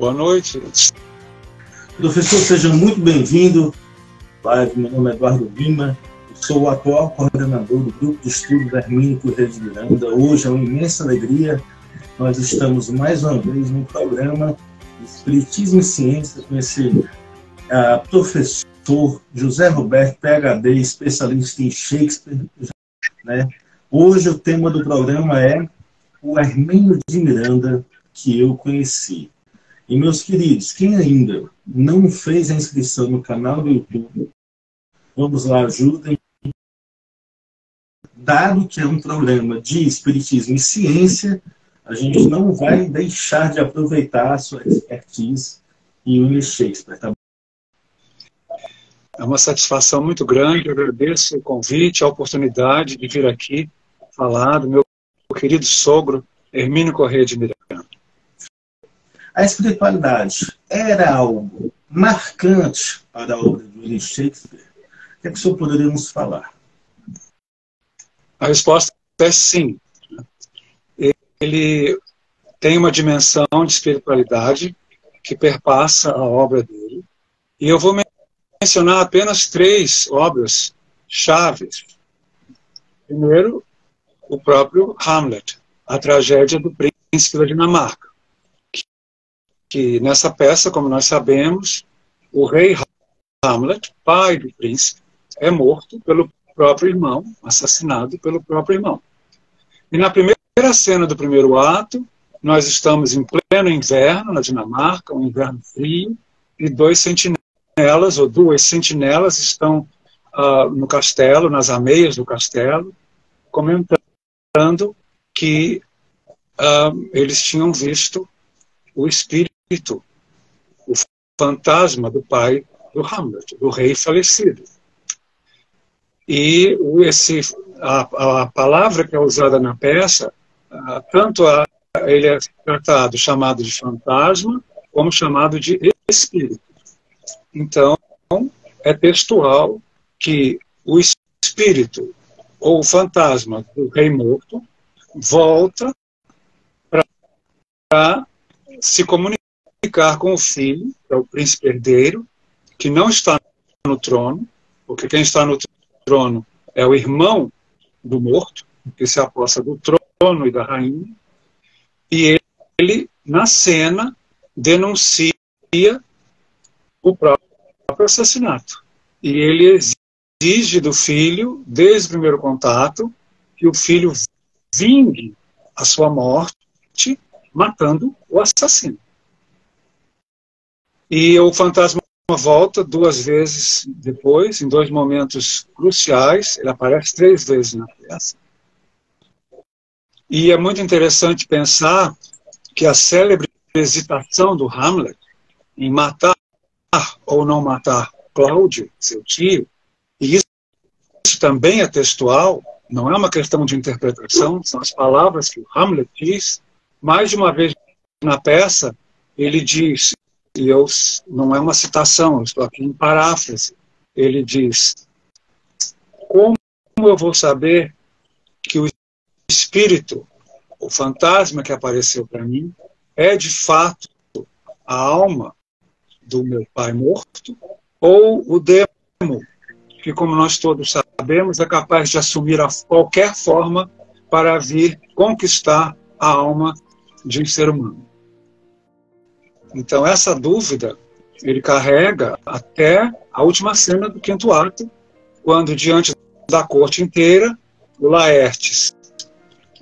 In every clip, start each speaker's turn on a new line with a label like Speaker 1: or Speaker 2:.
Speaker 1: Boa noite.
Speaker 2: Professor, seja muito bem-vindo. Meu nome é Eduardo Lima, sou o atual coordenador do Grupo de Estudos Hermínio Correia de Miranda. Hoje é uma imensa alegria. Nós estamos mais uma vez no programa Espiritismo e Ciência com esse uh, professor José Roberto, PhD, especialista em Shakespeare. Né? Hoje o tema do programa é o Hermínio de Miranda que eu conheci. E meus queridos, quem ainda não fez a inscrição no canal do YouTube, vamos lá, ajudem. Dado que é um programa de espiritismo e ciência, a gente não vai deixar de aproveitar a sua expertise em William Shakespeare, tá
Speaker 1: É uma satisfação muito grande, eu agradeço o convite, a oportunidade de vir aqui falar do meu querido sogro, Hermínio Corrêa de Miranda.
Speaker 2: A espiritualidade era algo marcante para a obra de William Shakespeare? O que, é que o senhor poderia nos falar?
Speaker 1: A resposta é sim. Ele tem uma dimensão de espiritualidade que perpassa a obra dele. E eu vou mencionar apenas três obras chaves. Primeiro, o próprio Hamlet, a tragédia do príncipe da Dinamarca que nessa peça, como nós sabemos, o rei Hamlet, pai do príncipe, é morto pelo próprio irmão, assassinado pelo próprio irmão. E na primeira cena do primeiro ato, nós estamos em pleno inverno na Dinamarca, um inverno frio, e dois sentinelas, ou duas sentinelas, estão uh, no castelo, nas ameias do castelo, comentando que uh, eles tinham visto o espírito espírito, o fantasma do pai do Hamlet, do rei falecido. E esse, a, a palavra que é usada na peça, tanto a, ele é tratado chamado de fantasma, como chamado de espírito. Então, é textual que o espírito ou o fantasma do rei morto volta para se comunicar ficar com o filho, que é o príncipe herdeiro, que não está no trono, porque quem está no trono é o irmão do morto, que se aposta do trono e da rainha, e ele, na cena, denuncia o próprio assassinato. E ele exige do filho, desde o primeiro contato, que o filho vingue a sua morte, matando o assassino. E o fantasma volta duas vezes depois, em dois momentos cruciais. Ele aparece três vezes na peça. E é muito interessante pensar que a célebre hesitação do Hamlet em matar ou não matar Cláudio, seu tio, e isso, isso também é textual, não é uma questão de interpretação, são as palavras que o Hamlet diz. Mais de uma vez na peça, ele diz: e eu, não é uma citação, eu estou aqui em paráfrase. Ele diz: Como eu vou saber que o espírito, o fantasma que apareceu para mim, é de fato a alma do meu pai morto ou o demo, que, como nós todos sabemos, é capaz de assumir qualquer forma para vir conquistar a alma de um ser humano? Então, essa dúvida ele carrega até a última cena do quinto ato, quando, diante da corte inteira, o Laertes,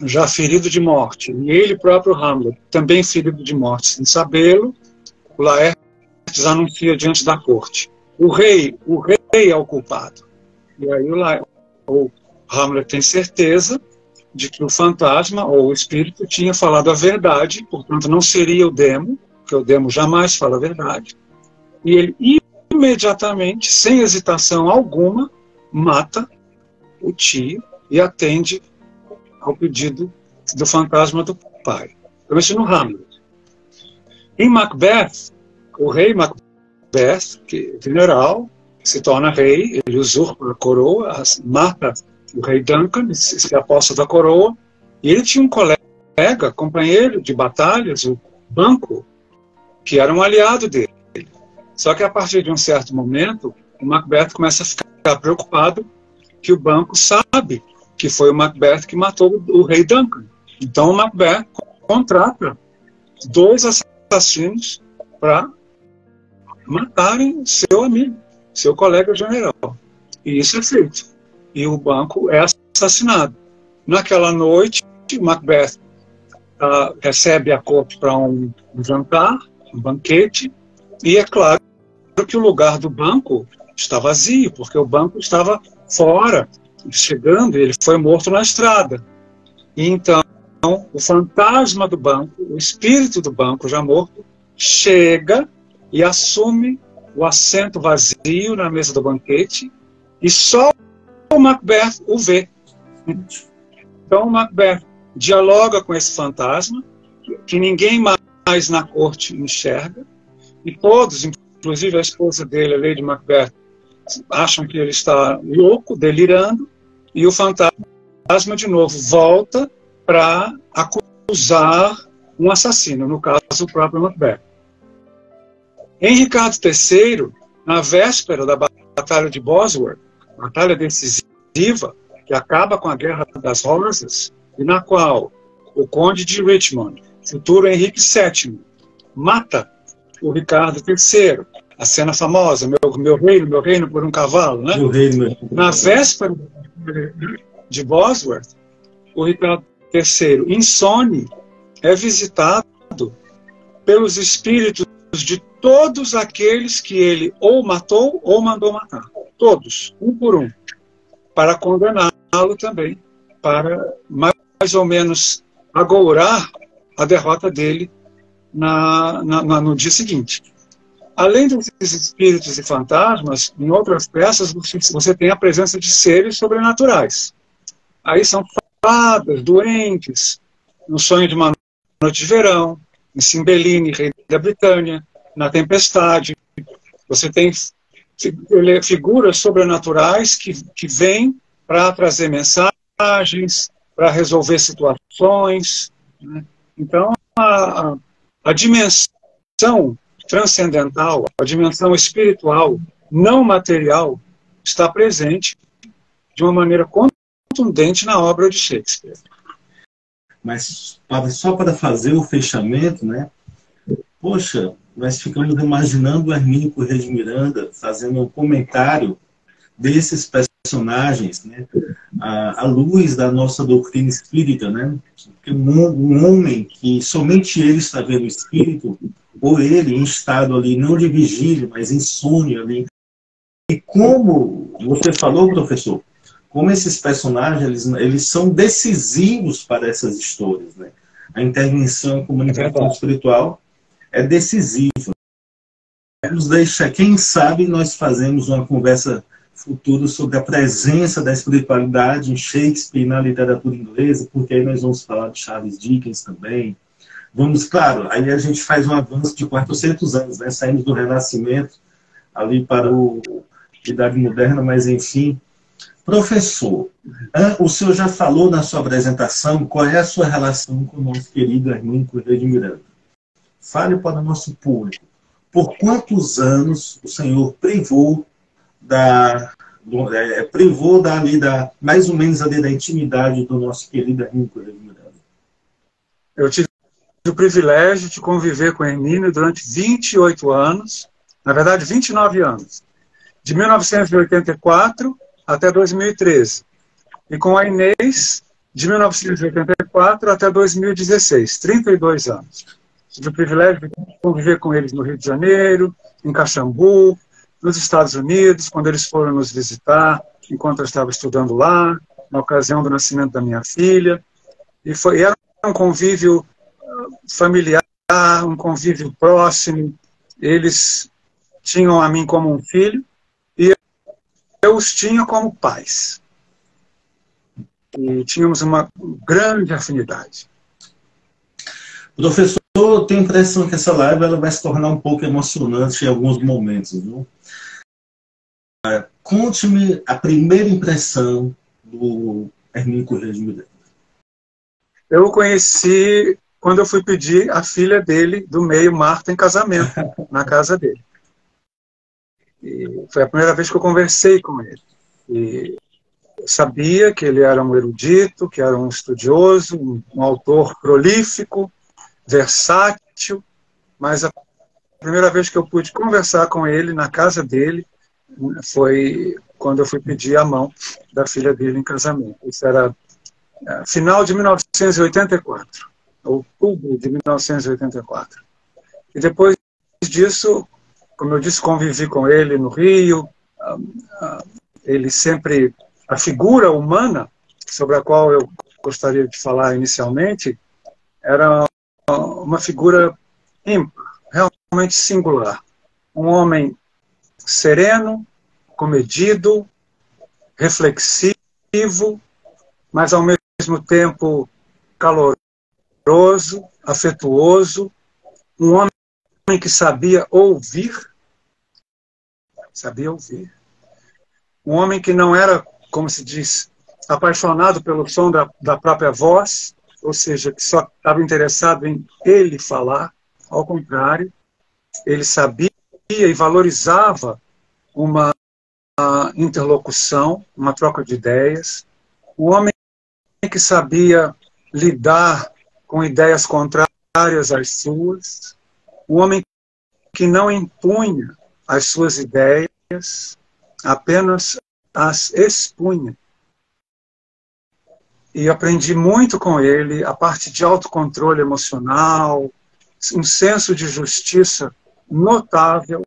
Speaker 1: já ferido de morte, e ele próprio Hamlet, também ferido de morte, sem sabê-lo, o Laertes anuncia diante da corte: o rei, o rei é o culpado. E aí o, o Hamlet tem certeza de que o fantasma ou o espírito tinha falado a verdade, portanto não seria o demo, porque o demo jamais fala a verdade, e ele imediatamente, sem hesitação alguma, mata o tio e atende ao pedido do fantasma do pai. Eu isso no Hamlet. Em Macbeth, o rei Macbeth, que é general, se torna rei, ele usurpa a coroa, mata o rei Duncan, se aposta da coroa, e ele tinha um colega, companheiro de batalhas, o Banco, que era um aliado dele. Só que a partir de um certo momento, o Macbeth começa a ficar preocupado que o banco sabe que foi o Macbeth que matou o rei Duncan. Então o Macbeth contrata dois assassinos para matarem seu amigo, seu colega general. E isso é feito. E o banco é assassinado. Naquela noite, Macbeth uh, recebe a corte para um, jantar, um banquete, e é claro que o lugar do banco está vazio, porque o banco estava fora, chegando, ele foi morto na estrada. E então, o fantasma do banco, o espírito do banco já morto, chega e assume o assento vazio na mesa do banquete, e só o Macbeth o vê. Então, o Macbeth dialoga com esse fantasma, que ninguém mais na corte enxerga, e todos, inclusive a esposa dele, a Lady Macbeth, acham que ele está louco, delirando, e o fantasma, de novo, volta para acusar um assassino, no caso, o próprio Macbeth. Em Ricardo III, na véspera da Batalha de Bosworth, batalha decisiva, que acaba com a Guerra das Rosas, e na qual o Conde de Richmond, futuro Henrique VII, mata o Ricardo III, a cena famosa, meu, meu reino, meu reino por um cavalo, né? Meu reino, Na véspera de Bosworth, o Ricardo III, insone, é visitado pelos espíritos de todos aqueles que ele ou matou ou mandou matar. Todos, um por um. Para condená-lo também, para mais ou menos agourar a derrota dele na, na, no dia seguinte. Além desses espíritos e fantasmas, em outras peças você tem a presença de seres sobrenaturais. Aí são fadas, doentes, no sonho de uma noite de verão, em Cimbeline, rei da Britânia, na tempestade. Você tem figuras sobrenaturais que, que vêm para trazer mensagens, para resolver situações. Né? Então, a, a, dimensão transcendental, a dimensão espiritual, não material, está presente de uma maneira contundente na obra de Shakespeare.
Speaker 2: Mas só para fazer o fechamento, né? Poxa, nós ficamos imaginando o Hermínio Correia de Miranda fazendo um comentário desses personagens, né? À, à luz da nossa doutrina espírita, né? Porque um, um homem que somente ele está vendo o espírito ou ele em estado ali, não de vigília, mas insônia ali. E como você falou, professor, como esses personagens eles, eles são decisivos para essas histórias, né? A intervenção comunicação é espiritual é decisiva. Nos deixa, quem sabe nós fazemos uma conversa futura sobre a presença da espiritualidade em Shakespeare na literatura inglesa, porque aí nós vamos falar de Charles Dickens também, Vamos, claro, aí a gente faz um avanço de 400 anos, né? Saímos do Renascimento ali para o Idade Moderna, mas enfim. Professor, o senhor já falou na sua apresentação qual é a sua relação com o nosso querido Hermínio Correia de Miranda. Fale para o nosso público. Por quantos anos o senhor privou da, do, é, privou da, ali, da, mais ou menos ali da intimidade do nosso querido Miranda?
Speaker 1: Eu tive o privilégio de conviver com Hermínio durante 28 anos, na verdade 29 anos, de 1984 até 2013. E com a Inês, de 1984 até 2016, 32 anos. Tive o privilégio de conviver com eles no Rio de Janeiro, em Caxambu, nos Estados Unidos, quando eles foram nos visitar, enquanto eu estava estudando lá, na ocasião do nascimento da minha filha. E foi, era um convívio familiar, um convívio próximo. Eles tinham a mim como um filho e eu os tinha como pais. E tínhamos uma grande afinidade.
Speaker 2: Professor, eu tenho a impressão que essa live ela vai se tornar um pouco emocionante em alguns momentos. Viu? Conte-me a primeira impressão do Hermínio Correia de Miranda.
Speaker 1: Eu o conheci quando eu fui pedir a filha dele, do meio, Marta, em casamento, na casa dele. E foi a primeira vez que eu conversei com ele. E sabia que ele era um erudito, que era um estudioso, um, um autor prolífico, versátil, mas a primeira vez que eu pude conversar com ele na casa dele foi quando eu fui pedir a mão da filha dele em casamento. Isso era é, final de 1984, outubro de 1984. E depois disso, como eu disse, convivi com ele no Rio. Ah, ah, ele sempre, a figura humana sobre a qual eu gostaria de falar inicialmente, era uma figura ímpar, realmente singular. Um homem sereno, comedido, reflexivo, mas ao mesmo tempo caloroso, afetuoso, um homem que sabia ouvir, sabia ouvir. Um homem que não era, como se diz, apaixonado pelo som da, da própria voz, ou seja, que só estava interessado em ele falar, ao contrário, ele sabia e valorizava uma interlocução, uma troca de ideias. Um homem que sabia lidar com ideias contrárias às suas. Um homem que não impunha as suas ideias, apenas as expunha. E aprendi muito com ele a parte de autocontrole emocional, um senso de justiça notável,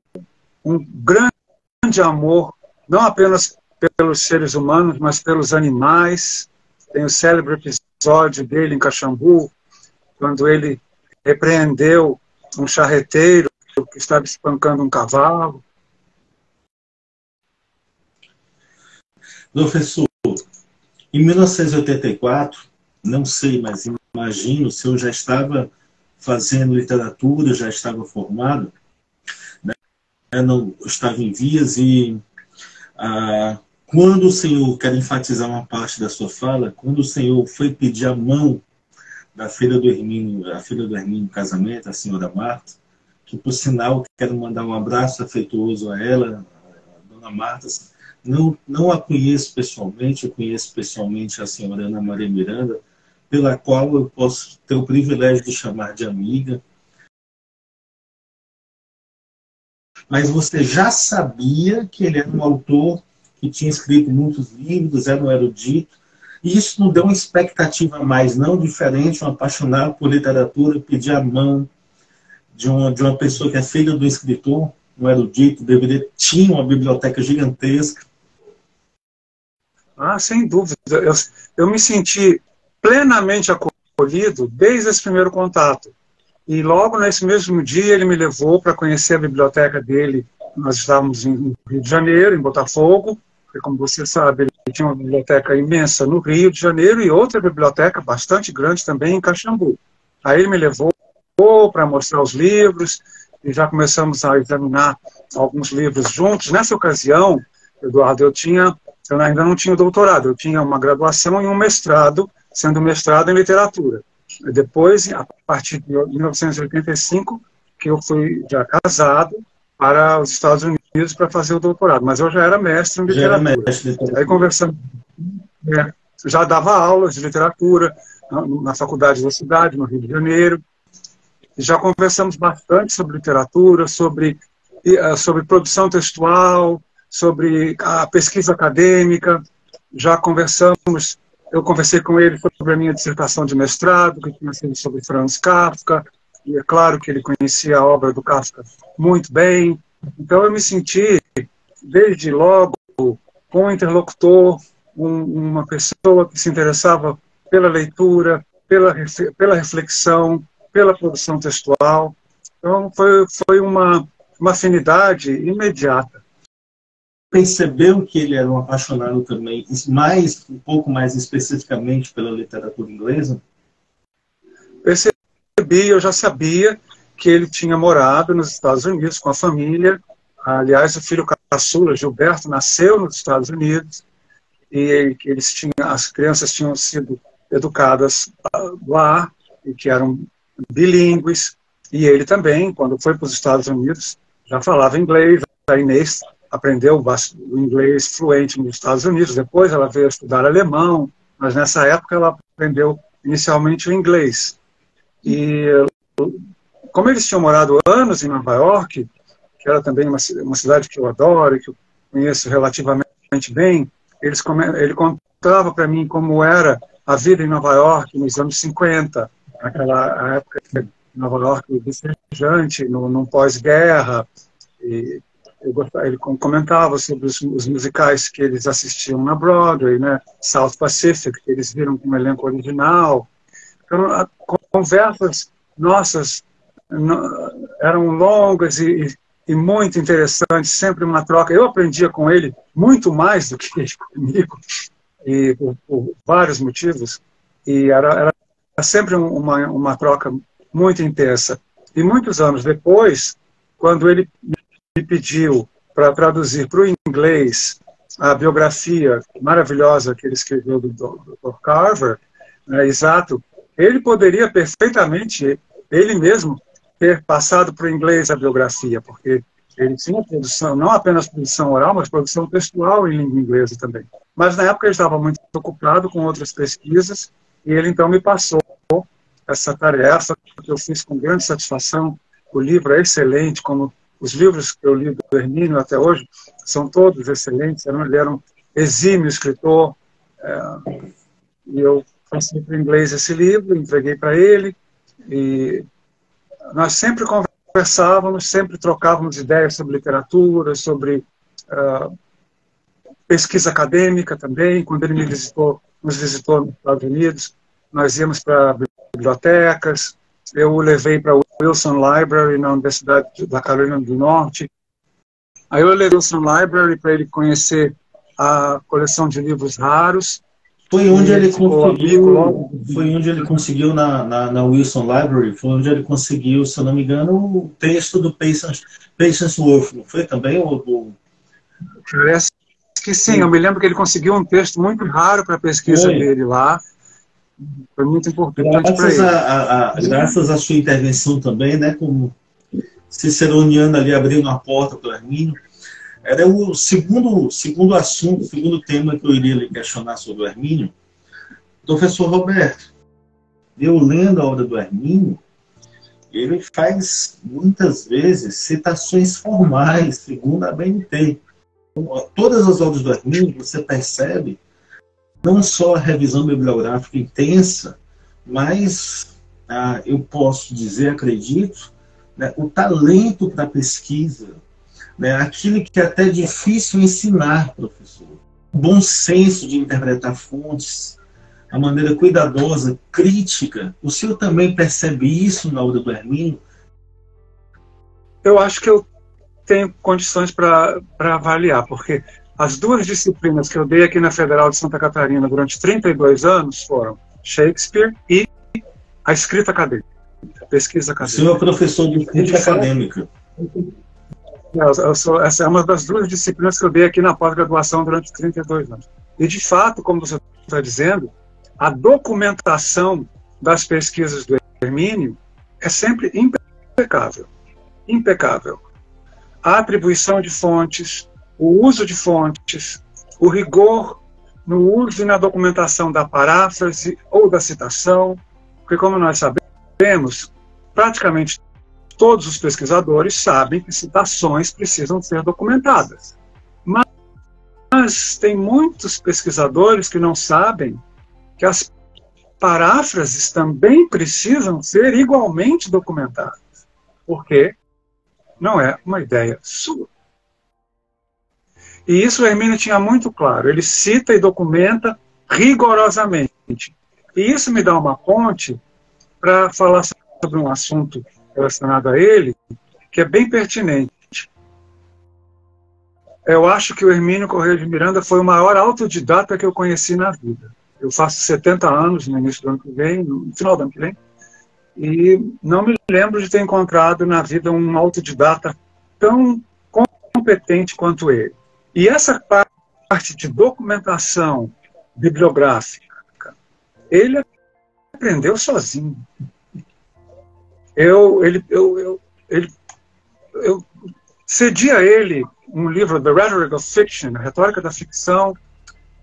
Speaker 1: um grande amor, não apenas pelos seres humanos, mas pelos animais. Tem o célebre episódio dele em Caxambu, quando ele repreendeu um charreteiro que estava espancando um cavalo.
Speaker 2: Professor, em 1984, não sei, mas imagino, o senhor já estava fazendo literatura, já estava formado? Não estava em vias e ah, quando o Senhor, quero enfatizar uma parte da sua fala, quando o Senhor foi pedir a mão da filha do Hermínio, a filha do Hermínio casamento, a senhora Marta, que por sinal quero mandar um abraço afetuoso a ela, a dona Marta, não, não a conheço pessoalmente, eu conheço pessoalmente a senhora Ana Maria Miranda, pela qual eu posso ter o privilégio de chamar de amiga. Mas você já sabia que ele era um autor que tinha escrito muitos livros, era um erudito, e isso não deu uma expectativa mais, não diferente, um apaixonado por literatura, pedir a mão de uma, de uma pessoa que é filha do escritor, um erudito, deveria, tinha uma biblioteca gigantesca.
Speaker 1: Ah, sem dúvida. Eu, eu me senti plenamente acolhido desde esse primeiro contato. E logo nesse mesmo dia ele me levou para conhecer a biblioteca dele. Nós estávamos em Rio de Janeiro, em Botafogo, e como você sabe, ele tinha uma biblioteca imensa no Rio de Janeiro e outra biblioteca bastante grande também em Caxambu. Aí ele me levou para mostrar os livros e já começamos a examinar alguns livros juntos. Nessa ocasião, Eduardo, eu tinha, eu ainda não tinha doutorado, eu tinha uma graduação e um mestrado sendo mestrado em literatura. Depois, a partir de 1985, que eu fui já casado para os Estados Unidos para fazer o doutorado, mas eu já era mestre em literatura. Já mestre. Aí conversamos, é, já dava aulas de literatura na, na faculdade da cidade, no Rio de Janeiro. Já conversamos bastante sobre literatura, sobre, eh, sobre produção textual, sobre a pesquisa acadêmica. Já conversamos eu conversei com ele sobre a minha dissertação de mestrado, que tinha sido sobre Franz Kafka, e é claro que ele conhecia a obra do Kafka muito bem. Então eu me senti, desde logo, com um interlocutor, um, uma pessoa que se interessava pela leitura, pela, pela reflexão, pela produção textual. Então foi, foi uma, uma afinidade imediata
Speaker 2: percebeu que ele era um apaixonado também, mais um pouco mais especificamente pela literatura inglesa?
Speaker 1: Percebi, eu já sabia que ele tinha morado nos Estados Unidos com a família. Aliás, o filho caçula, Gilberto, nasceu nos Estados Unidos e eles tinham, as crianças tinham sido educadas lá e que eram bilíngues, e ele também, quando foi para os Estados Unidos, já falava inglês. A Inês aprendeu o inglês fluente nos Estados Unidos, depois ela veio estudar alemão, mas nessa época ela aprendeu inicialmente o inglês. E como eles tinham morado anos em Nova York, que era também uma, uma cidade que eu adoro, que eu conheço relativamente bem, eles, ele contava para mim como era a vida em Nova York nos anos 50, naquela época Nova York vicejante, no, no pós-guerra. Ele comentava sobre os, os, musicais que eles assistiam na Broadway, né? South Pacific, que eles viram como elenco original. Então, conversas nossas eram longas e, e muito interessantes, sempre uma troca. Eu aprendia com ele muito mais do que ele comigo, e por, por vários motivos, e era, era sempre uma, uma troca muito intensa. E muitos anos depois, quando ele me pediu para traduzir para o inglês a biografia maravilhosa que ele escreveu do Dr. Carver, né, exato, ele poderia perfeitamente, ele mesmo, ter passado para o inglês a biografia, porque ele tinha produção, não apenas produção oral, mas produção textual em língua inglesa também. Mas na época ele estava muito ocupado com outras pesquisas, e ele então me passou essa tarefa, que eu fiz com grande satisfação. O livro é excelente, como os livros que eu li do Hermínio até hoje são todos excelentes. Ele era um exímio escritor, é, e eu passei para inglês esse livro, entreguei para ele, e nós sempre conversávamos, sempre trocávamos ideias sobre literatura, sobre uh, pesquisa acadêmica também. Quando ele me visitou, nos visitou nos Estados Unidos, nós íamos para bibliotecas. Eu o levei para Wilson Library na Universidade da Carolina do Norte. Aí eu levei o Wilson Library para ele conhecer a coleção de livros raros
Speaker 2: foi onde ele conseguiu, foi onde ele conseguiu na, na, na, Wilson Library, foi onde ele conseguiu, se eu não me engano, o texto do Patience, Patience Wolf, não foi também? O,
Speaker 1: Parece que sim, sim, eu me lembro que ele conseguiu um texto muito raro para a pesquisa foi. dele lá. Foi muito importante
Speaker 2: graças a, a, a, Graças à sua intervenção também, né, como ciceroniano ali abrindo a porta para o Hermínio, era o segundo, segundo assunto, segundo tema que eu iria lhe questionar sobre o Hermínio. Professor Roberto, eu lendo a obra do Hermínio, ele faz muitas vezes citações formais, segundo a BNT. Todas as obras do Hermínio, você percebe não só a revisão bibliográfica intensa, mas ah, eu posso dizer, acredito, né, o talento para pesquisa, né? aquilo que é até difícil ensinar, professor. O bom senso de interpretar fontes, a maneira cuidadosa, crítica. O senhor também percebe isso na obra do Hermínio?
Speaker 1: Eu acho que eu tenho condições para avaliar, porque as duas disciplinas que eu dei aqui na Federal de Santa Catarina durante 32 anos foram Shakespeare e a escrita acadêmica, a pesquisa acadêmica.
Speaker 2: O senhor é professor de escrita acadêmica.
Speaker 1: Eu sou, essa é uma das duas disciplinas que eu dei aqui na pós-graduação durante 32 anos. E, de fato, como você está dizendo, a documentação das pesquisas do Hermínio é sempre impecável. Impecável. A atribuição de fontes, o uso de fontes, o rigor no uso e na documentação da paráfrase ou da citação, porque, como nós sabemos, praticamente todos os pesquisadores sabem que citações precisam ser documentadas. Mas, mas tem muitos pesquisadores que não sabem que as paráfrases também precisam ser igualmente documentadas, porque não é uma ideia sua. E isso Hermínio tinha muito claro. Ele cita e documenta rigorosamente. E isso me dá uma ponte para falar sobre um assunto relacionado a ele, que é bem pertinente. Eu acho que o Hermínio Correia de Miranda foi o maior autodidata que eu conheci na vida. Eu faço 70 anos no início do ano que vem, no final do ano que vem, e não me lembro de ter encontrado na vida um autodidata tão competente quanto ele. E essa parte de documentação bibliográfica, ele aprendeu sozinho. eu, ele, eu, eu, ele, eu cedi a ele um livro, The Rhetoric of Fiction, a Retórica da Ficção,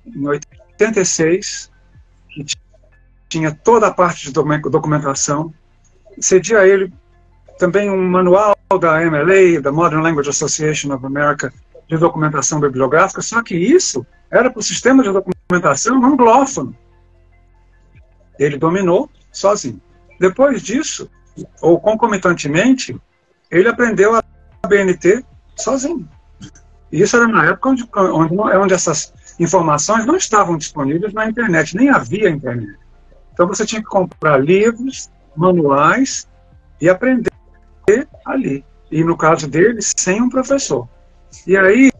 Speaker 1: em 86, que tinha toda a parte de documentação. Cedi a ele também um manual da MLA, da Modern Language Association of America, de documentação bibliográfica, só que isso era para o sistema de documentação anglófono. Ele dominou sozinho. Depois disso, ou concomitantemente, ele aprendeu a BNT sozinho. E isso era na época onde, onde, onde essas informações não estavam disponíveis na internet, nem havia internet. Então você tinha que comprar livros, manuais e aprender ali. E no caso dele, sem um professor. E aí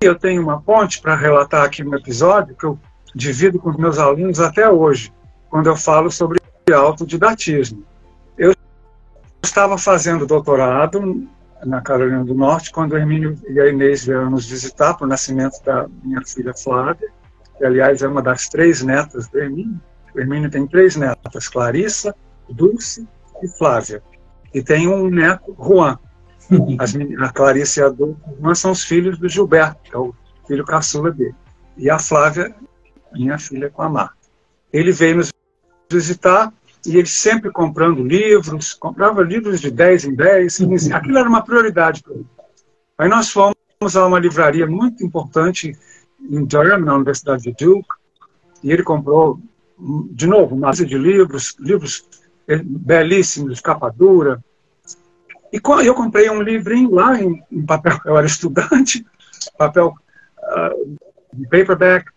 Speaker 1: eu tenho uma ponte para relatar aqui no episódio que eu divido com meus alunos até hoje, quando eu falo sobre autodidatismo. Eu estava fazendo doutorado na Carolina do Norte quando o Hermínio e a Inês vieram nos visitar para o nascimento da minha filha Flávia, que aliás é uma das três netas do Hermínio. O Hermínio tem três netas, Clarissa, Dulce e Flávia. E tem um neto, Juan. As, a Clarice e a Dulce são os filhos do Gilberto, que é o filho caçula dele. E a Flávia, minha filha com a Marta. Ele veio nos visitar e ele sempre comprando livros, comprava livros de 10 em 10, 15, aquilo era uma prioridade para ele. Aí nós fomos a uma livraria muito importante em Durham, na Universidade de Duke, e ele comprou, de novo, uma série de livros, livros belíssimos, capa dura, e eu comprei um livrinho lá em, papel, eu era estudante, papel uh, paperback,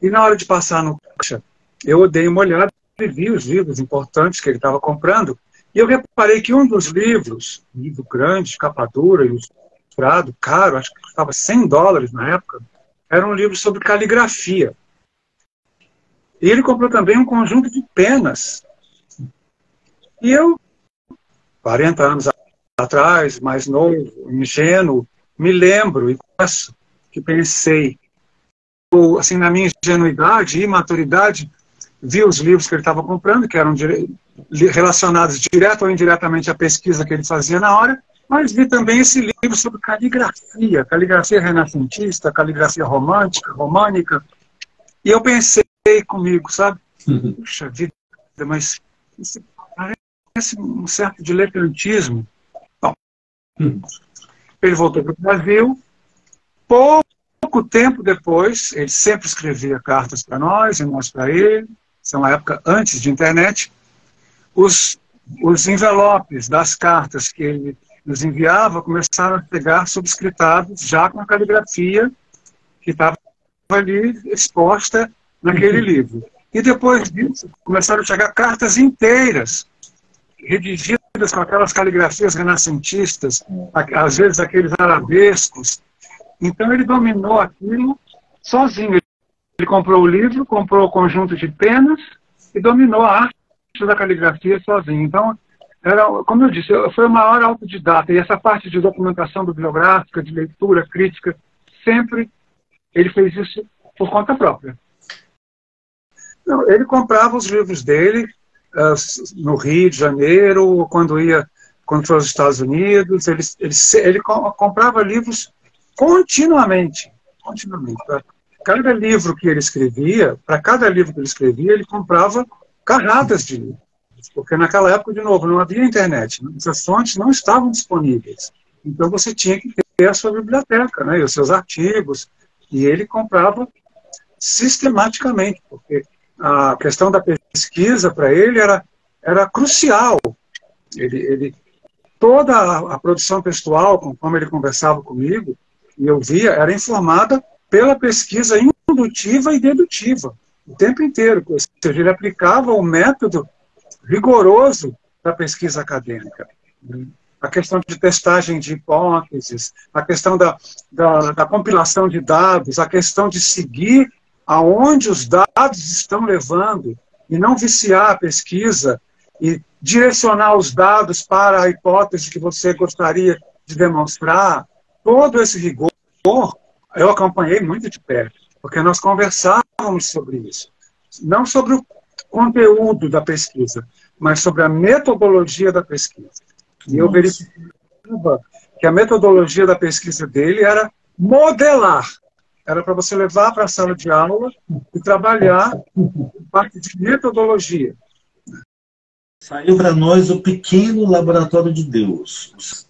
Speaker 1: e na hora de passar no caixa, eu dei uma olhada e vi os livros importantes que ele estava comprando, e eu reparei que um dos livros, livro grande, capa dura, ilustrado, caro, acho que custava 100 dólares na época, era um livro sobre caligrafia. E ele comprou também um conjunto de penas. E eu, 40 anos atrás, mais novo, ingênuo, me lembro e peço que pensei, assim, na minha ingenuidade e maturidade, vi os livros que ele estava comprando, que eram dire... relacionados direto ou indiretamente à pesquisa que ele fazia na hora, mas vi também esse livro sobre caligrafia, caligrafia renascentista, caligrafia romântica, românica, e eu pensei comigo, sabe? Uhum. Puxa vida, mas parece um certo diletantismo ele voltou para o Brasil. Pouco tempo depois, ele sempre escrevia cartas para nós e nós para ele. Isso é uma época antes de internet. Os, os envelopes das cartas que ele nos enviava começaram a chegar subscritados já com a caligrafia que estava ali exposta naquele livro. E depois disso, começaram a chegar cartas inteiras, redigidas com aquelas caligrafias renascentistas, às vezes aqueles arabescos. Então ele dominou aquilo sozinho. Ele comprou o livro, comprou o conjunto de penas e dominou a arte da caligrafia sozinho. Então, era, como eu disse, foi uma hora autodidata. E essa parte de documentação bibliográfica, de leitura, crítica, sempre ele fez isso por conta própria. Não, ele comprava os livros dele, no Rio de Janeiro, quando ia quando foi aos Estados Unidos, ele, ele, ele comprava livros continuamente, continuamente. Cada livro que ele escrevia, para cada livro que ele escrevia, ele comprava carradas de livros, porque naquela época, de novo, não havia internet, né? essas fontes não estavam disponíveis. Então você tinha que ter a sua biblioteca, né, e os seus artigos, e ele comprava sistematicamente, porque a questão da pesquisa para ele era, era crucial. Ele, ele, toda a, a produção textual, conforme ele conversava comigo, e eu via, era informada pela pesquisa indutiva e dedutiva, o tempo inteiro. Ou seja, ele aplicava o método rigoroso da pesquisa acadêmica. A questão de testagem de hipóteses, a questão da, da, da compilação de dados, a questão de seguir aonde os dados estão levando e não viciar a pesquisa e direcionar os dados para a hipótese que você gostaria de demonstrar, todo esse rigor eu acompanhei muito de perto, porque nós conversávamos sobre isso. Não sobre o conteúdo da pesquisa, mas sobre a metodologia da pesquisa. E eu verificava que a metodologia da pesquisa dele era modelar. Era para você levar para a sala de aula e trabalhar parte de metodologia.
Speaker 2: Saiu para nós o pequeno laboratório de Deus.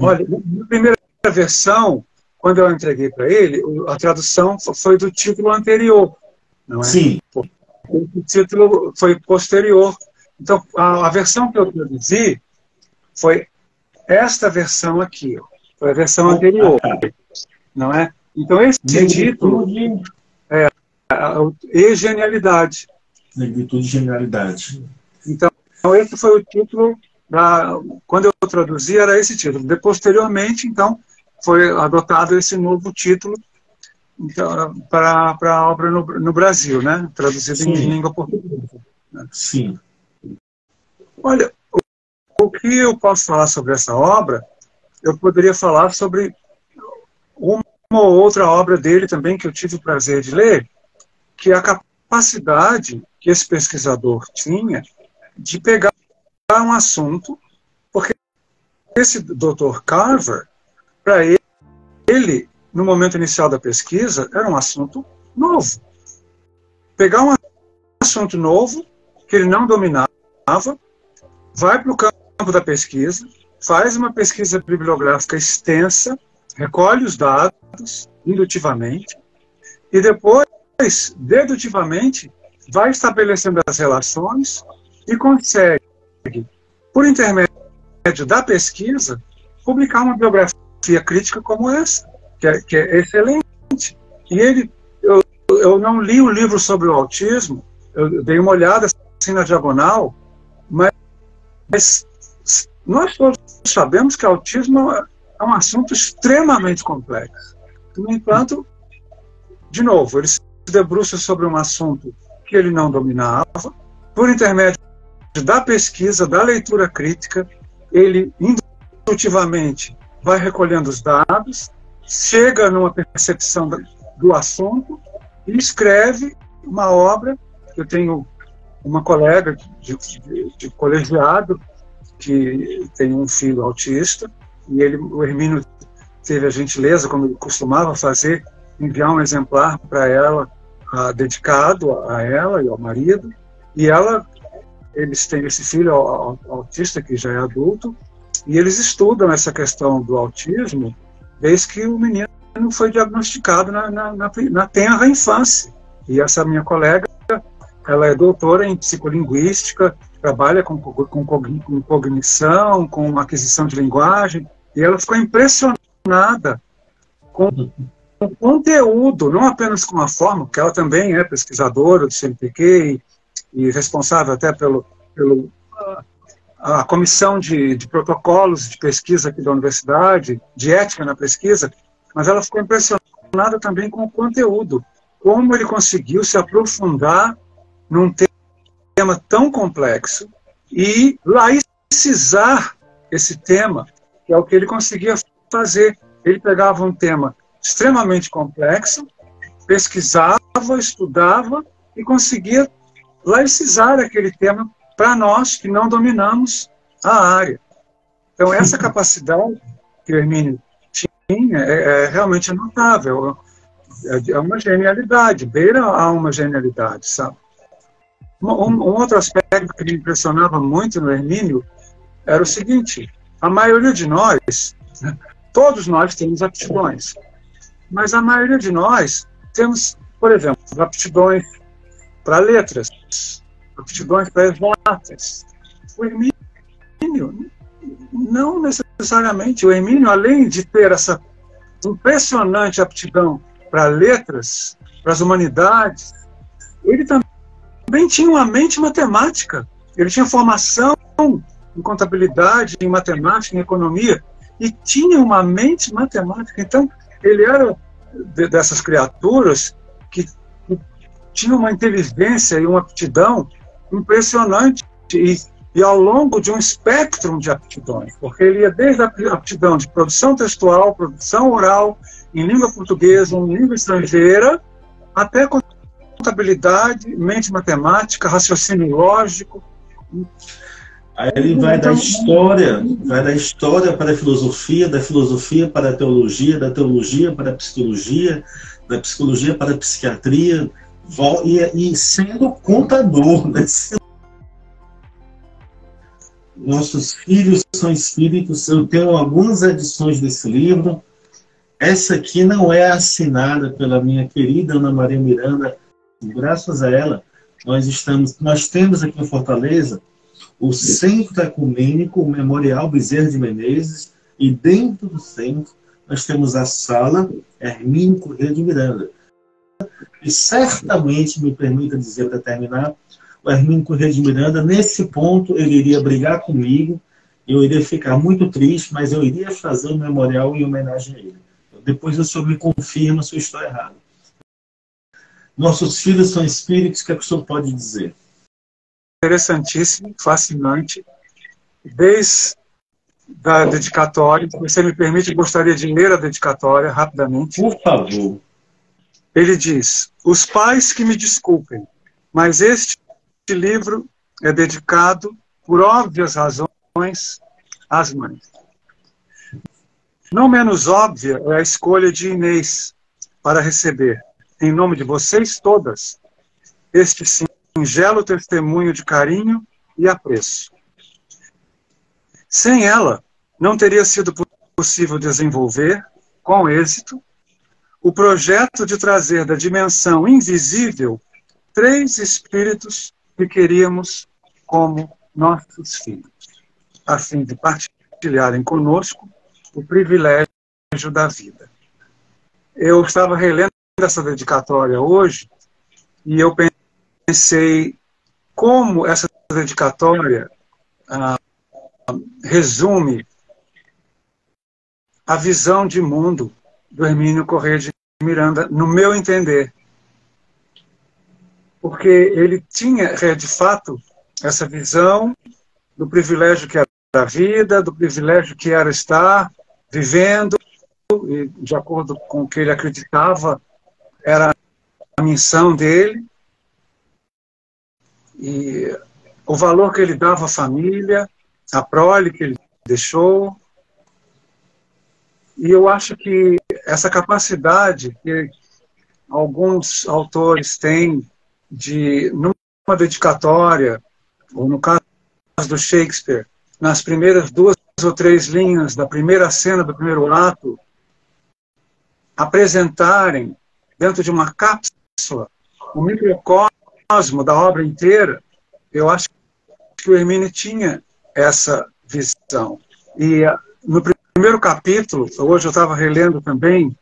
Speaker 1: Olha, na primeira versão, quando eu entreguei para ele, a tradução foi do título anterior. Não é?
Speaker 2: Sim.
Speaker 1: O título foi posterior. Então, a, a versão que eu traduzi foi esta versão aqui. Ó. Foi a versão anterior. Não é? Então, esse título é e genialidade.
Speaker 2: Negritude e genialidade.
Speaker 1: Então, esse foi o título da, quando eu traduzi era esse título. De, posteriormente, então, foi adotado esse novo título então, para a obra no, no, Brasil, né? Traduzido Sim. em língua portuguesa.
Speaker 2: Né? Sim.
Speaker 1: Olha, o, o que eu posso falar sobre essa obra, eu poderia falar sobre uma ou outra obra dele também que eu tive o prazer de ler, que é a capacidade que esse pesquisador tinha de pegar um assunto, porque esse Dr. Carver, para ele, ele, no momento inicial da pesquisa, era um assunto novo. Pegar um assunto novo, que ele não dominava, vai para o campo da pesquisa, faz uma pesquisa bibliográfica extensa, recolhe os dados indutivamente, e depois, dedutivamente, vai estabelecendo as relações e consegue, por intermédio da pesquisa, publicar uma biografia crítica como essa, que é, que é excelente. E ele, eu, eu não li o livro sobre o autismo, eu dei uma olhada assim na diagonal, mas, mas nós todos sabemos que autismo é um assunto extremamente complexo. No entanto, de novo, ele se debruça sobre um assunto que ele não dominava, por intermédio da pesquisa, da leitura crítica, ele intuitivamente vai recolhendo os dados, chega numa percepção do assunto e escreve uma obra. Eu tenho uma colega de, de, de colegiado que tem um filho autista e ele, o Hermínio teve a gentileza, como costumava fazer, enviar um exemplar para ela, uh, dedicado a ela e ao marido, e ela eles têm esse filho autista que já é adulto e eles estudam essa questão do autismo desde que o menino foi diagnosticado na, na, na, na tenra infância. E essa minha colega, ela é doutora em psicolinguística, trabalha com, com, com cognição, com aquisição de linguagem, e ela ficou impressionada com o conteúdo, não apenas com a forma, porque ela também é pesquisadora do CNPq e responsável até pelo, pelo a, a comissão de, de, protocolos de pesquisa aqui da universidade, de ética na pesquisa, mas ela ficou impressionada também com o conteúdo, como ele conseguiu se aprofundar num tema tão complexo e laicizar esse tema, que é o que ele conseguia fazer. Ele pegava um tema extremamente complexo, pesquisava, estudava e conseguia laicizar aquele tema para nós que não dominamos a área. Então, essa capacidade que o Hermínio tinha é, é realmente notável. É, é uma genialidade, beira a uma genialidade, sabe? Um, um, outro aspecto que me impressionava muito no Hermínio era o seguinte: a maioria de nós, todos nós temos aptidões, mas a maioria de nós temos, por exemplo, aptidões para letras, aptidões para exatas. O Hermínio, não necessariamente. O Hermínio, além de ter essa impressionante aptidão para letras, para as humanidades, ele também tinha uma mente matemática. Ele tinha formação em contabilidade, em matemática, em economia, e tinha uma mente matemática. Então, ele era dessas criaturas que tinha uma inteligência e uma aptidão impressionante e, e ao longo de um espectro de aptidões, porque ele ia desde a aptidão de produção textual, produção oral, em língua portuguesa, em língua estrangeira, até contabilidade, mente matemática, raciocínio lógico,
Speaker 2: Aí ele vai da história, vai da história para a filosofia, da filosofia para a teologia, da teologia para a psicologia, da psicologia para a psiquiatria, e, e sendo contador, né? Nossos filhos são espíritos. Eu tenho algumas edições desse livro. Essa aqui não é assinada pela minha querida Ana Maria Miranda. Graças a ela, nós estamos, nós temos aqui em Fortaleza o Centro Ecumênico, o Memorial Bezerra de Menezes, e dentro do centro nós temos a sala Hermínio Corrêa de Miranda. E certamente, me permita dizer para terminar, o Hermínio Corrêa de Miranda, nesse ponto, ele iria brigar comigo, eu iria ficar muito triste, mas eu iria fazer um memorial em homenagem a ele. Depois o senhor me confirma se eu estou errado. Nossos filhos são espíritos, o que, é que o senhor pode dizer?
Speaker 1: Interessantíssimo, fascinante. Desde da dedicatória, se você me permite, gostaria de ler a dedicatória rapidamente.
Speaker 2: Por favor.
Speaker 1: Ele diz: Os pais que me desculpem, mas este livro é dedicado, por óbvias razões, às mães. Não menos óbvia é a escolha de Inês para receber, em nome de vocês todas, este sim singelo testemunho de carinho e apreço. Sem ela, não teria sido possível desenvolver, com êxito, o projeto de trazer da dimensão invisível três espíritos que queríamos como nossos filhos, a fim de partilharem conosco o privilégio da vida. Eu estava relendo essa dedicatória hoje e eu pensei pensei como essa dedicatória ah, resume a visão de mundo do Hermínio Corrêa de Miranda, no meu entender. Porque ele tinha, é, de fato, essa visão do privilégio que era a vida, do privilégio que era estar vivendo, e de acordo com o que ele acreditava, era a missão dele, e o valor que ele dava à família, a prole que ele deixou. E eu acho que essa capacidade que alguns autores têm de, numa dedicatória, ou no caso do Shakespeare, nas primeiras duas ou três linhas da primeira cena do primeiro ato, apresentarem dentro de uma cápsula o microcosmo cosmo da obra inteira, eu acho que o Hermínio tinha essa visão. E ah, no primeiro capítulo, hoje eu estava relendo também,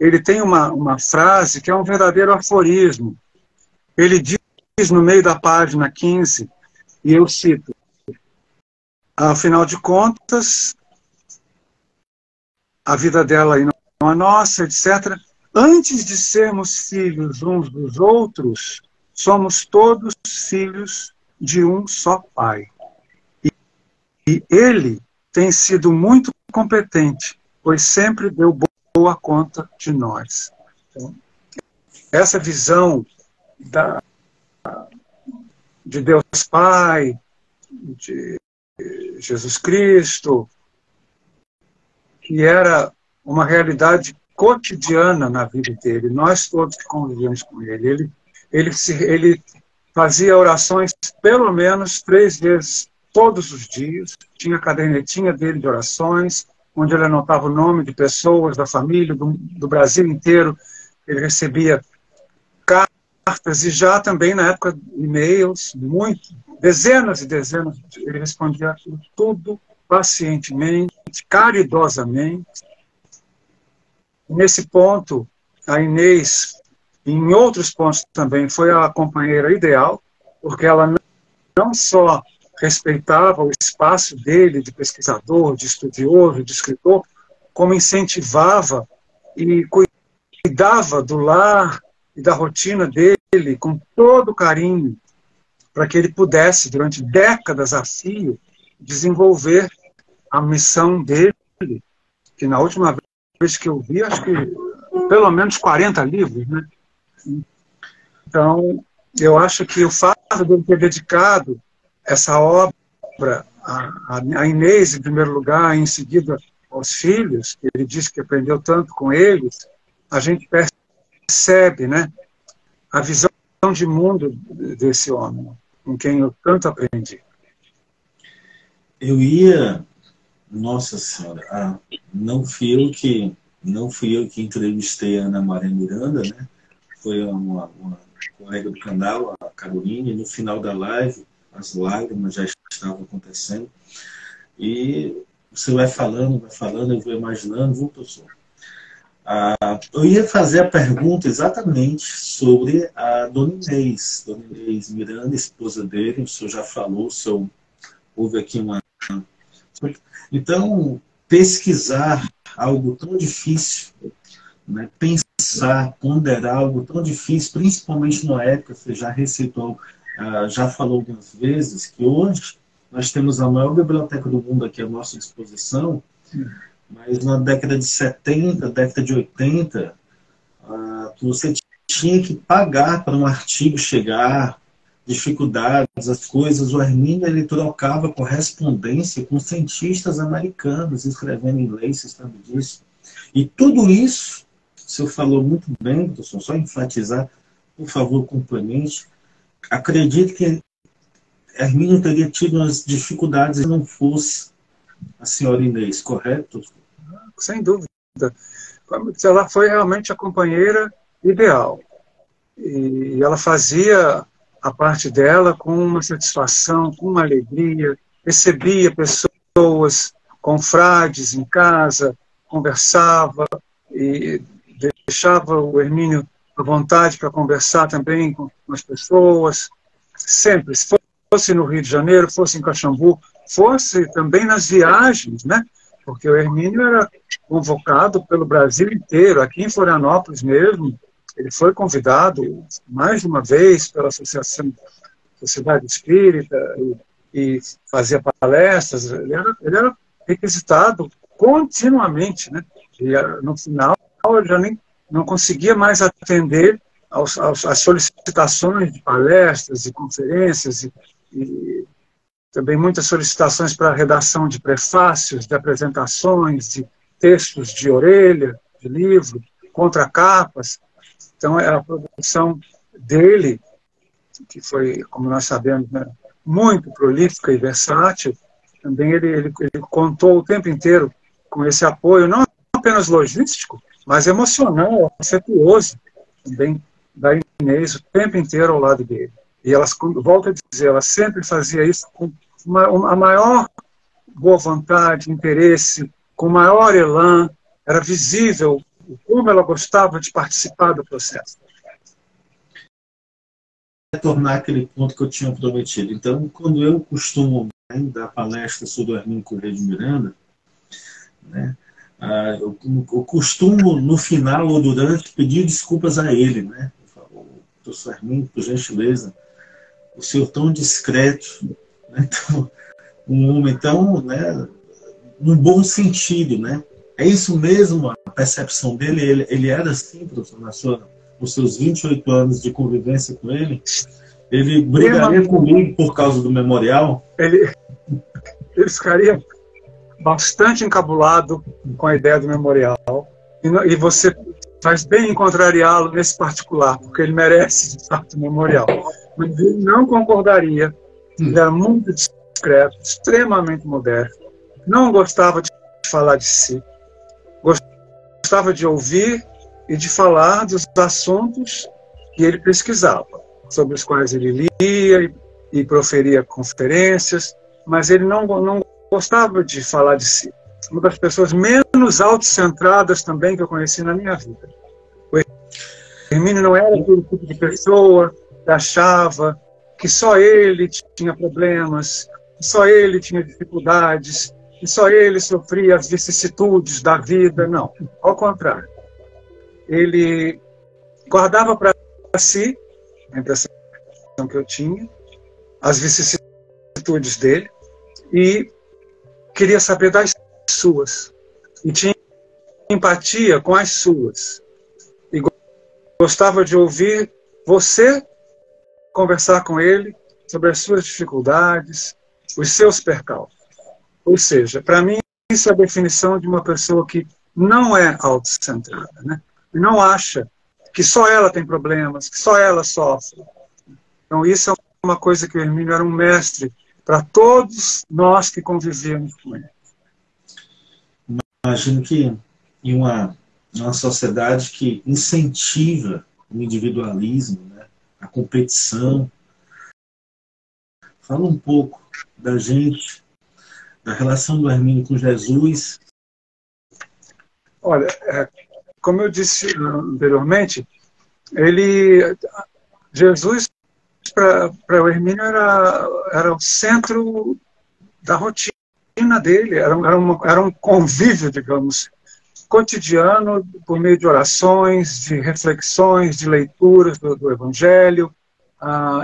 Speaker 1: ele tem uma, uma frase que é um verdadeiro aforismo. Ele diz no meio da página 15, e eu cito: Afinal de contas, a vida dela e não a nossa, etc. Antes de sermos filhos uns dos outros, somos todos filhos de um só Pai. E, e ele tem sido muito competente, pois sempre deu boa conta de nós. Então, essa visão da, de Deus Pai, de Jesus Cristo, que era uma realidade cotidiana na vida dele, nós todos que convivemos com ele. Ele ele, se, ele fazia orações pelo menos três vezes todos os dias, tinha a cadernetinha dele de orações, onde ele anotava o nome de pessoas, da família, do, do Brasil inteiro, ele recebia cartas e já também na época e-mails, muito, dezenas e dezenas, ele respondia tudo pacientemente, caridosamente. Nesse ponto, a Inês em outros pontos também foi a companheira ideal, porque ela não só respeitava o espaço dele de pesquisador, de estudioso, de escritor, como incentivava e cuidava do lar e da rotina dele com todo carinho, para que ele pudesse, durante décadas a fio, desenvolver a missão dele, que na última vez que eu vi, acho que pelo menos 40 livros, né? Então, eu acho que o fato de ter dedicado essa obra, a, a Inês em primeiro lugar, e em seguida aos filhos, que ele disse que aprendeu tanto com eles, a gente percebe né, a visão de mundo desse homem, com quem eu tanto aprendi.
Speaker 2: Eu ia, nossa senhora, ah, não fui eu que não fui eu que entrevistei a Ana Maria Miranda, né? Foi uma, uma colega do canal, a Caroline, no final da live, as lágrimas já estavam acontecendo. E você vai falando, vai falando, eu vou imaginando, viu, professor? Ah, eu ia fazer a pergunta exatamente sobre a Dona Inês, Dona Inês Miranda, esposa dele, o senhor já falou, o senhor houve aqui uma. Então, pesquisar algo tão difícil, né? pensar, ponderar algo tão difícil, principalmente na época, você já recitou, ah, já falou algumas vezes, que hoje nós temos a maior biblioteca do mundo aqui à nossa disposição, mas na década de 70, década de 80, ah, você tinha que pagar para um artigo chegar, dificuldades, as coisas. O Hermínio ele trocava correspondência com cientistas americanos, escrevendo em inglês, você sabe disso. E tudo isso, o senhor falou muito bem, professor, só enfatizar, por favor, complemente. Acredito que Hermínio teria tido umas dificuldades se não fosse a senhora Inês, correto?
Speaker 1: Sem dúvida. Ela foi realmente a companheira ideal. E ela fazia a parte dela com uma satisfação, com uma alegria, recebia pessoas, confrades em casa, conversava e deixava o Hermínio à vontade para conversar também com as pessoas, sempre, se fosse no Rio de Janeiro, fosse em Caxambu, fosse também nas viagens, né? Porque o Hermínio era convocado pelo Brasil inteiro, aqui em Florianópolis mesmo, ele foi convidado mais de uma vez pela Associação Sociedade Espírita e, e fazia palestras. Ele era, ele era, requisitado continuamente, né? E no final eu já nem não conseguia mais atender aos, aos, às solicitações de palestras e conferências e, e também muitas solicitações para redação de prefácios, de apresentações, de textos de orelha, de livro, contracapas. Então, a produção dele, que foi, como nós sabemos, né, muito prolífica e versátil, também ele, ele, ele, contou o tempo inteiro com esse apoio, não apenas logístico, mas emocional, afetuoso, também da Inês o tempo inteiro ao lado dele. E elas, volto a dizer, ela sempre fazia isso com uma, uma, a maior boa vontade, interesse, com maior elan, era visível como ela gostava de participar do processo.
Speaker 2: Retornar aquele ponto que eu tinha prometido. Então, quando eu costumo dar palestra sobre o Hermínio Correia de Miranda, né, ah, eu, eu, costumo, no final ou durante, pedir desculpas a ele. Né? Professor Hermínio, por gentileza, o senhor tão discreto, né? então, um homem tão, né, num bom sentido, né? É isso mesmo a percepção dele? Ele, ele era assim, professor, na sua, nos seus 28 anos de convivência com ele? Ele brigaria comigo por causa do memorial?
Speaker 1: Ele, ele ficaria bastante encabulado com a ideia do memorial. E, e você faz bem em contrariá-lo nesse particular, porque ele merece, de fato, o memorial. Mas ele não concordaria. Ele era muito discreto, extremamente modesto, não gostava de falar de si gostava de ouvir e de falar dos assuntos que ele pesquisava, sobre os quais ele lia e, e proferia conferências, mas ele não, não gostava de falar de si. Uma das pessoas menos autocentradas também que eu conheci na minha vida. O Hermínio não era aquele tipo de pessoa que achava que só ele tinha problemas, que só ele tinha dificuldades, que só ele sofria as vicissitudes da vida. Não, ao contrário. Ele guardava para si, a impressão que eu tinha, as vicissitudes dele e queria saber das suas. E tinha empatia com as suas. E gostava de ouvir você conversar com ele sobre as suas dificuldades, os seus percalços. Ou seja, para mim, isso é a definição de uma pessoa que não é autocentrada, né? E não acha que só ela tem problemas, que só ela sofre. Então, isso é uma coisa que o Hermínio era um mestre para todos nós que convivíamos com ele.
Speaker 2: Imagino que em uma, uma sociedade que incentiva o individualismo, né, a competição, fala um pouco da gente, da relação do Hermínio com Jesus.
Speaker 1: Olha, é, como eu disse anteriormente, ele, Jesus para o Hermínio era, era o centro da rotina dele, era, era, uma, era um convívio, digamos, cotidiano, por meio de orações, de reflexões, de leituras do, do Evangelho. Ah,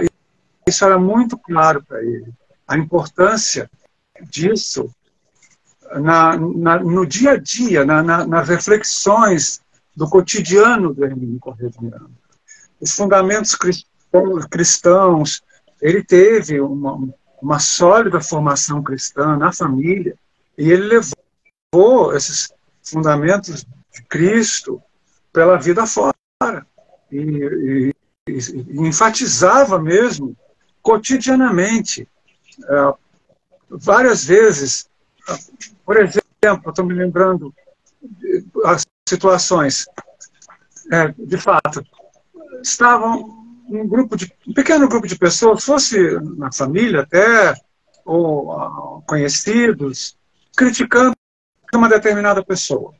Speaker 1: isso era muito claro para ele. A importância disso na, na, no dia a dia, na, nas reflexões do cotidiano do Hermínio Miranda. Os fundamentos cristãos, ele teve uma, uma sólida formação cristã na família e ele levou esses fundamentos de Cristo pela vida fora. E, e, e enfatizava mesmo cotidianamente uh, várias vezes por exemplo estou me lembrando as situações é, de fato estavam um grupo de um pequeno grupo de pessoas, fosse na família até ou uh, conhecidos, criticando uma determinada pessoa.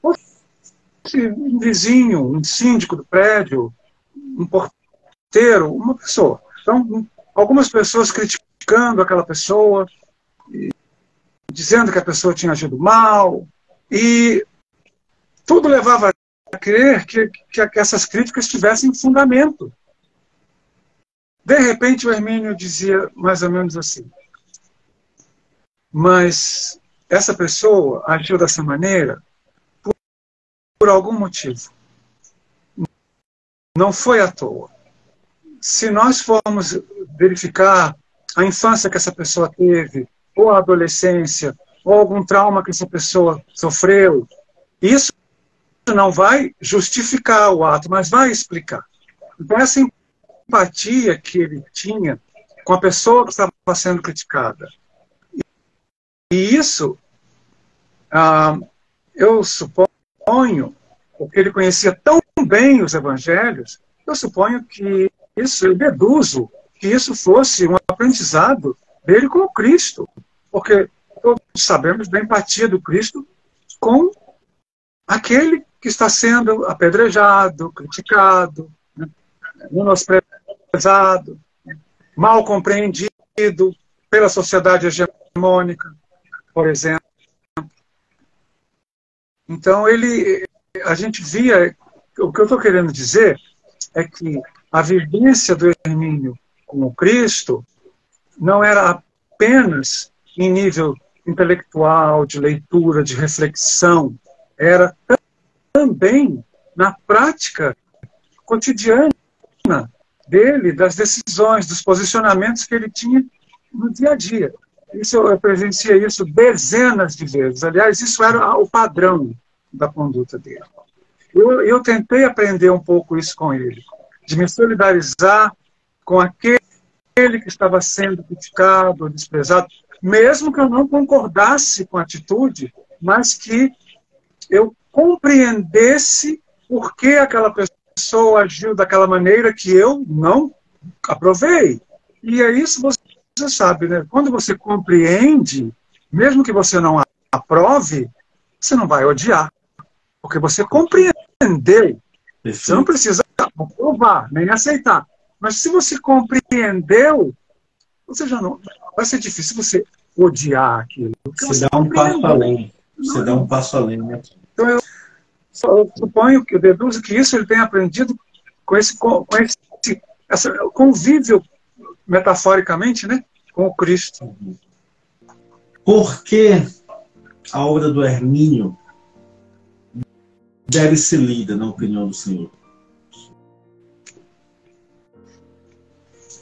Speaker 1: Fosse um vizinho, um síndico do prédio, um porteiro, uma pessoa. Então, algumas pessoas criticando aquela pessoa, dizendo que a pessoa tinha agido mal, e tudo levava a crer que, que essas críticas tivessem fundamento. De repente, o Hermínio dizia mais ou menos assim: Mas essa pessoa agiu dessa maneira por, por algum motivo. Não foi à toa. Se nós formos verificar a infância que essa pessoa teve, ou a adolescência, ou algum trauma que essa pessoa sofreu, isso não vai justificar o ato, mas vai explicar. Então, essa empatia que ele tinha com a pessoa que estava sendo criticada. E isso, ah, eu suponho, porque ele conhecia tão bem os evangelhos, eu suponho que isso, eu deduzo que isso fosse um aprendizado dele com o Cristo, porque todos sabemos da empatia do Cristo com aquele que está sendo apedrejado, criticado, né, menosprezado, mal compreendido pela sociedade hegemônica, por exemplo. Então, ele, a gente via, o que eu estou querendo dizer é que a vivência do Hermínio com o Cristo não era apenas em nível intelectual, de leitura, de reflexão, era também na prática cotidiana dele, das decisões, dos posicionamentos que ele tinha no dia a dia. Isso eu presenciei isso dezenas de vezes. Aliás, isso era o padrão da conduta dele. Eu, eu tentei aprender um pouco isso com ele, de me solidarizar com aquele que estava sendo criticado, desprezado, mesmo que eu não concordasse com a atitude, mas que eu compreendesse por que aquela pessoa pessoa agiu daquela maneira que eu não aprovei. E é isso você, sabe, né? Quando você compreende, mesmo que você não aprove, você não vai odiar. Porque você compreendeu. Você não precisa aprovar, nem aceitar. Mas se você compreendeu, você já não. Vai ser difícil você odiar aquilo.
Speaker 2: Você, você dá um passo além. Você não, dá um passo além, né?
Speaker 1: Então eu eu suponho que eu deduzo que isso ele tem aprendido com esse, com esse essa, convívio, metaforicamente, né, com o Cristo.
Speaker 2: Por que a obra do Hermínio deve ser lida, na opinião do senhor?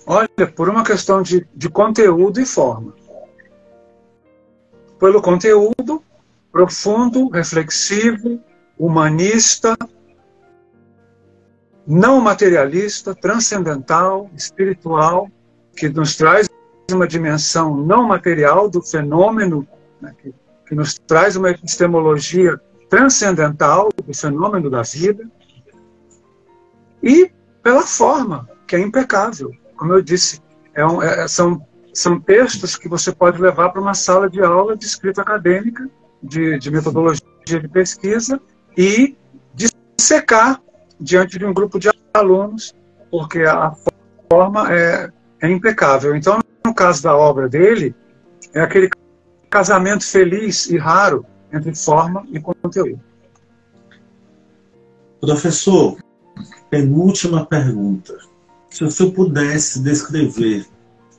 Speaker 1: Olha, por uma questão de, de conteúdo e forma. Pelo conteúdo, profundo, reflexivo, humanista, não materialista, transcendental, espiritual, que nos traz uma dimensão não material do fenômeno, né, que, que nos traz uma epistemologia transcendental do fenômeno da vida, e pela forma, que é impecável. Como eu disse, é um, é, são, são textos que você pode levar para uma sala de aula de escrita acadêmica, de, de metodologia de pesquisa, e dissecar diante de um grupo de alunos, porque a forma é, é impecável. Então, no caso da obra dele, é aquele casamento feliz e raro entre forma e conteúdo.
Speaker 2: Professor, penúltima pergunta. Se o senhor pudesse descrever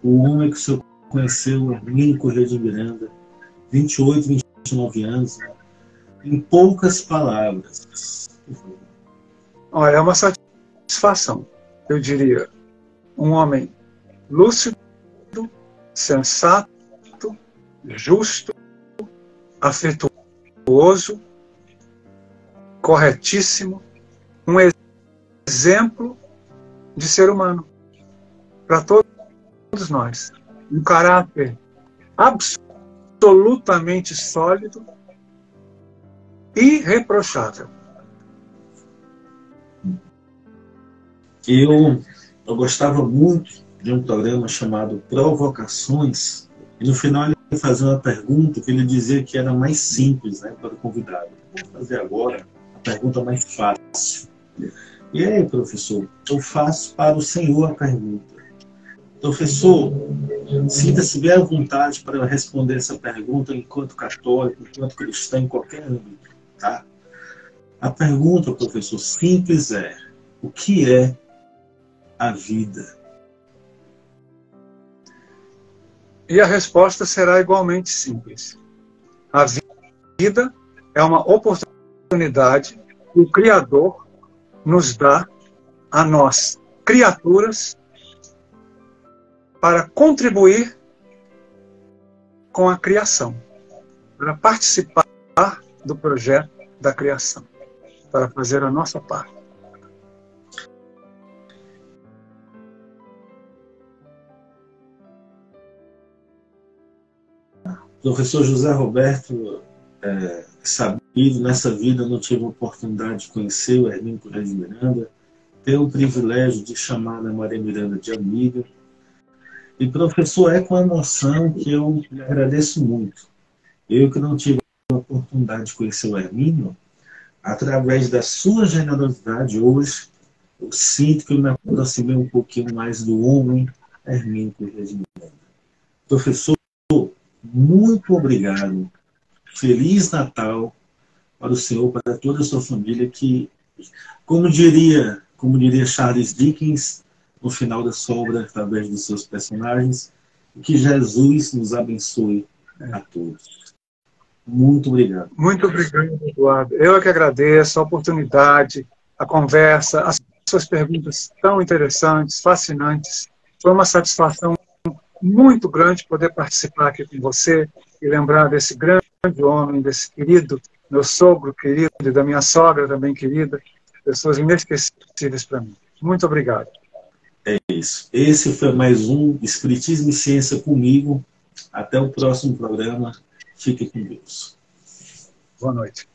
Speaker 2: o homem que o senhor conheceu, Hermínio Correia de Miranda, 28, 29 anos, em poucas palavras.
Speaker 1: Olha, é uma satisfação. Eu diria, um homem lúcido, sensato, justo, afetuoso, corretíssimo, um exemplo de ser humano para todos nós. Um caráter absolutamente sólido, irreprochável.
Speaker 2: Eu, eu gostava muito de um programa chamado Provocações, e no final ele fazia uma pergunta que ele dizia que era mais simples né, para o convidado. Vou fazer agora a pergunta mais fácil. E aí, professor, eu faço para o senhor a pergunta. Professor, sinta-se bem à vontade para responder essa pergunta enquanto católico, enquanto cristão, em qualquer âmbito. Tá? A pergunta, professor, simples é: o que é a vida?
Speaker 1: E a resposta será igualmente simples. A vida é uma oportunidade que o Criador nos dá a nós, criaturas, para contribuir com a criação, para participar do projeto da criação, para fazer a nossa parte.
Speaker 2: Professor José Roberto é, sabido, nessa vida não tive a oportunidade de conhecer o Hermínio Correia de Miranda, ter o privilégio de chamar a Maria Miranda de amiga. E professor, é com emoção que eu lhe agradeço muito. Eu que não tive oportunidade de conhecer o Hermínio, através da sua generosidade hoje, eu sinto que eu me aproximei um pouquinho mais do homem Hermínio Correia. Professor, muito obrigado Feliz Natal para o Senhor, para toda a sua família, que, como diria, como diria Charles Dickens, no final da sua obra, através dos seus personagens, que Jesus nos abençoe a todos. Muito obrigado.
Speaker 1: Muito obrigado, Eduardo. Eu é que agradeço a oportunidade, a conversa, as suas perguntas tão interessantes, fascinantes. Foi uma satisfação muito grande poder participar aqui com você e lembrar desse grande homem, desse querido, meu sogro querido e da minha sogra também querida, pessoas inesquecíveis para mim. Muito obrigado.
Speaker 2: É isso. Esse foi mais um Espiritismo e Ciência comigo. Até o próximo programa. Fique com Deus.
Speaker 1: Boa noite.